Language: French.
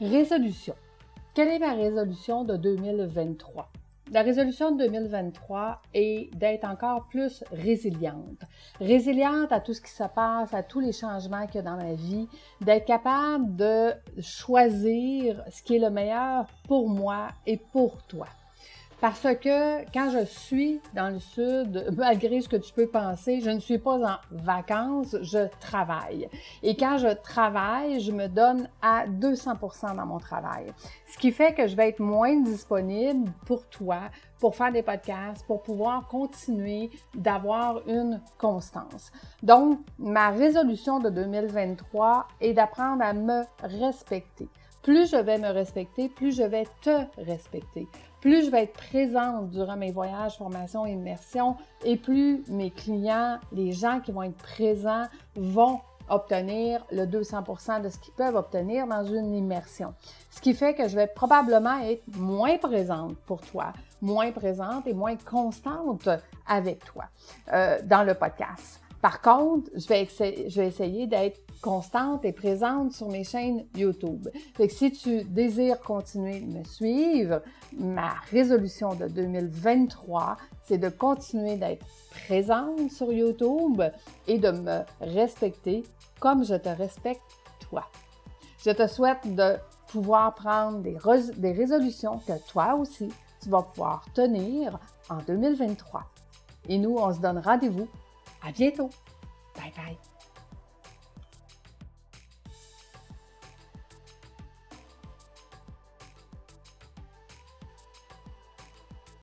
Résolution. Quelle est ma résolution de 2023? La résolution de 2023 est d'être encore plus résiliente. Résiliente à tout ce qui se passe, à tous les changements qu'il y a dans ma vie, d'être capable de choisir ce qui est le meilleur pour moi et pour toi. Parce que quand je suis dans le sud, malgré ce que tu peux penser, je ne suis pas en vacances, je travaille. Et quand je travaille, je me donne à 200% dans mon travail. Ce qui fait que je vais être moins disponible pour toi, pour faire des podcasts, pour pouvoir continuer d'avoir une constance. Donc, ma résolution de 2023 est d'apprendre à me respecter. Plus je vais me respecter, plus je vais te respecter plus je vais être présente durant mes voyages, formations, immersions, et plus mes clients, les gens qui vont être présents, vont obtenir le 200% de ce qu'ils peuvent obtenir dans une immersion. Ce qui fait que je vais probablement être moins présente pour toi, moins présente et moins constante avec toi euh, dans le podcast. Par contre, je vais, essayer d'être constante et présente sur mes chaînes YouTube. Si tu désires continuer de me suivre, ma résolution de 2023, c'est de continuer d'être présente sur YouTube et de me respecter comme je te respecte toi. Je te souhaite de pouvoir prendre des résolutions que toi aussi, tu vas pouvoir tenir en 2023. Et nous, on se donne rendez-vous à bientôt. Bye bye.